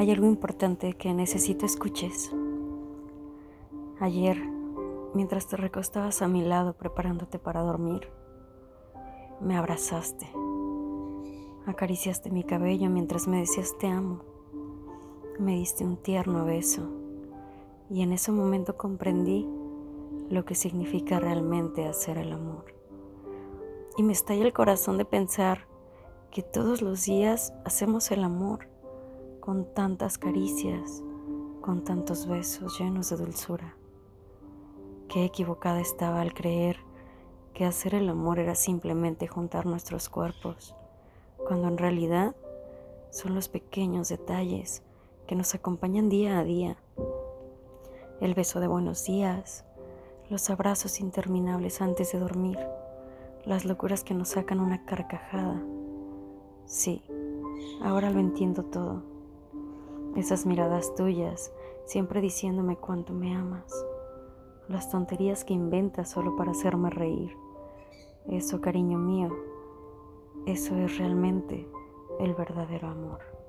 Hay algo importante que necesito escuches. Ayer, mientras te recostabas a mi lado preparándote para dormir, me abrazaste, acariciaste mi cabello mientras me decías te amo, me diste un tierno beso y en ese momento comprendí lo que significa realmente hacer el amor. Y me estalla el corazón de pensar que todos los días hacemos el amor con tantas caricias, con tantos besos llenos de dulzura. Qué equivocada estaba al creer que hacer el amor era simplemente juntar nuestros cuerpos, cuando en realidad son los pequeños detalles que nos acompañan día a día. El beso de buenos días, los abrazos interminables antes de dormir, las locuras que nos sacan una carcajada. Sí, ahora lo entiendo todo. Esas miradas tuyas, siempre diciéndome cuánto me amas las tonterías que inventas solo para hacerme reír. Eso, cariño mío, eso es realmente el verdadero amor.